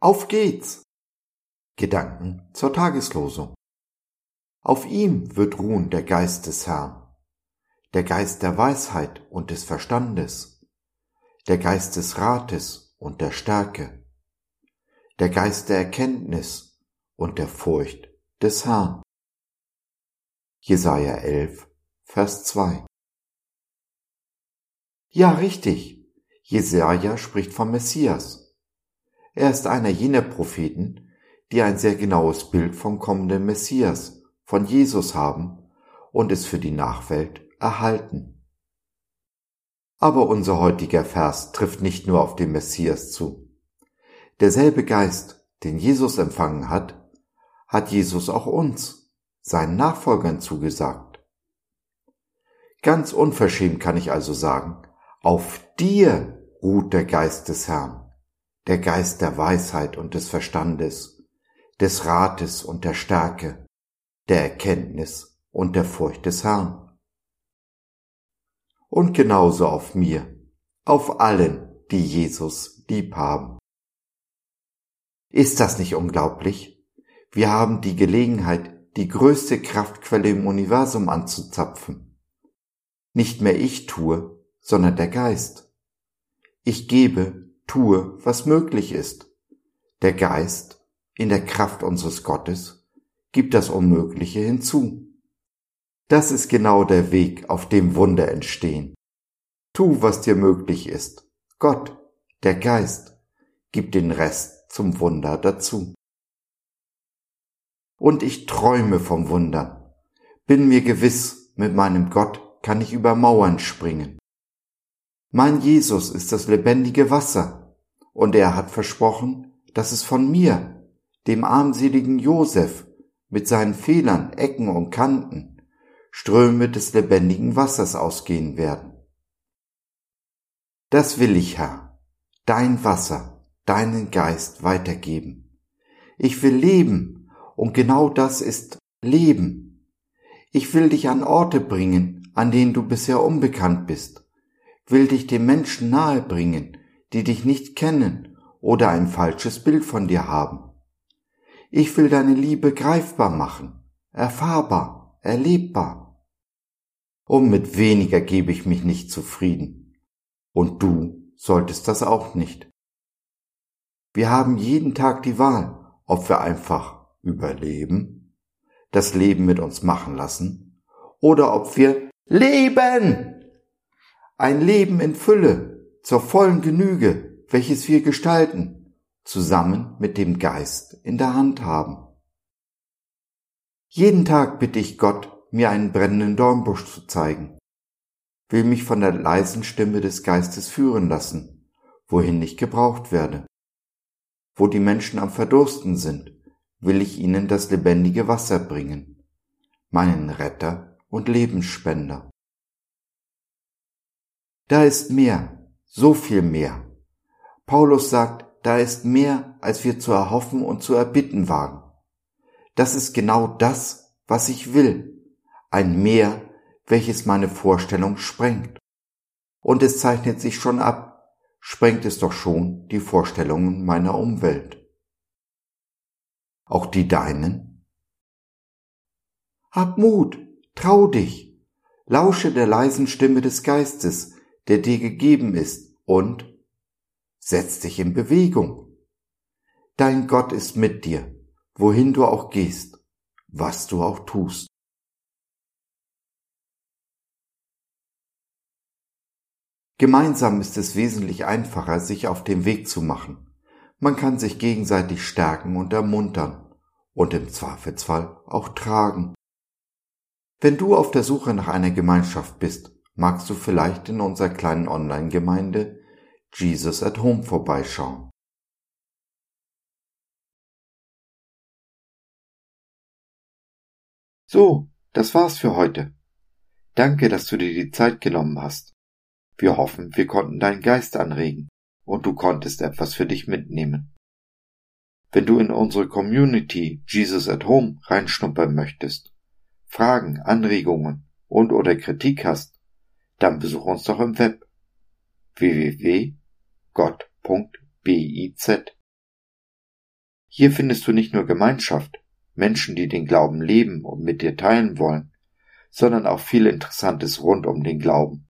Auf geht's! Gedanken zur Tageslosung. Auf ihm wird ruhen der Geist des Herrn, der Geist der Weisheit und des Verstandes, der Geist des Rates und der Stärke, der Geist der Erkenntnis und der Furcht des Herrn. Jesaja 11, Vers 2. Ja, richtig. Jesaja spricht vom Messias. Er ist einer jener Propheten, die ein sehr genaues Bild vom kommenden Messias, von Jesus haben und es für die Nachwelt erhalten. Aber unser heutiger Vers trifft nicht nur auf den Messias zu. Derselbe Geist, den Jesus empfangen hat, hat Jesus auch uns, seinen Nachfolgern zugesagt. Ganz unverschämt kann ich also sagen, auf dir ruht der Geist des Herrn, der Geist der Weisheit und des Verstandes, des Rates und der Stärke, der Erkenntnis und der Furcht des Herrn. Und genauso auf mir, auf allen, die Jesus lieb haben. Ist das nicht unglaublich? Wir haben die Gelegenheit, die größte Kraftquelle im Universum anzuzapfen. Nicht mehr ich tue, sondern der Geist. Ich gebe, tue, was möglich ist. Der Geist, in der Kraft unseres Gottes, gibt das Unmögliche hinzu. Das ist genau der Weg, auf dem Wunder entstehen. Tu, was dir möglich ist. Gott, der Geist, gibt den Rest zum Wunder dazu. Und ich träume vom Wundern. Bin mir gewiss, mit meinem Gott kann ich über Mauern springen. Mein Jesus ist das lebendige Wasser, und er hat versprochen, dass es von mir, dem armseligen Josef, mit seinen Fehlern, Ecken und Kanten, Ströme des lebendigen Wassers ausgehen werden. Das will ich, Herr, dein Wasser, deinen Geist weitergeben. Ich will leben, und genau das ist Leben. Ich will dich an Orte bringen, an denen du bisher unbekannt bist will dich den Menschen nahebringen, die dich nicht kennen oder ein falsches Bild von dir haben. Ich will deine Liebe greifbar machen, erfahrbar, erlebbar. Und mit weniger gebe ich mich nicht zufrieden. Und du solltest das auch nicht. Wir haben jeden Tag die Wahl, ob wir einfach überleben, das Leben mit uns machen lassen, oder ob wir leben ein Leben in Fülle, zur vollen Genüge, welches wir gestalten, zusammen mit dem Geist in der Hand haben. Jeden Tag bitte ich Gott, mir einen brennenden Dornbusch zu zeigen, will mich von der leisen Stimme des Geistes führen lassen, wohin ich gebraucht werde. Wo die Menschen am Verdursten sind, will ich ihnen das lebendige Wasser bringen, meinen Retter und Lebensspender. Da ist mehr, so viel mehr. Paulus sagt, da ist mehr, als wir zu erhoffen und zu erbitten wagen. Das ist genau das, was ich will. Ein Mehr, welches meine Vorstellung sprengt. Und es zeichnet sich schon ab, sprengt es doch schon die Vorstellungen meiner Umwelt. Auch die deinen? Hab Mut, trau dich, lausche der leisen Stimme des Geistes, der dir gegeben ist, und setz dich in Bewegung. Dein Gott ist mit dir, wohin du auch gehst, was du auch tust. Gemeinsam ist es wesentlich einfacher, sich auf den Weg zu machen. Man kann sich gegenseitig stärken und ermuntern und im Zweifelsfall auch tragen. Wenn du auf der Suche nach einer Gemeinschaft bist, magst du vielleicht in unserer kleinen Online-Gemeinde Jesus at Home vorbeischauen. So, das war's für heute. Danke, dass du dir die Zeit genommen hast. Wir hoffen, wir konnten deinen Geist anregen und du konntest etwas für dich mitnehmen. Wenn du in unsere Community Jesus at Home reinschnuppern möchtest, Fragen, Anregungen und oder Kritik hast, dann besuch uns doch im Web www.gott.biz Hier findest du nicht nur Gemeinschaft, Menschen, die den Glauben leben und mit dir teilen wollen, sondern auch viel Interessantes rund um den Glauben.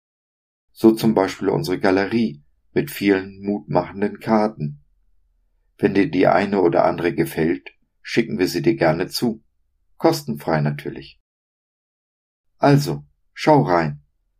So zum Beispiel unsere Galerie mit vielen mutmachenden Karten. Wenn dir die eine oder andere gefällt, schicken wir sie dir gerne zu. Kostenfrei natürlich. Also, schau rein,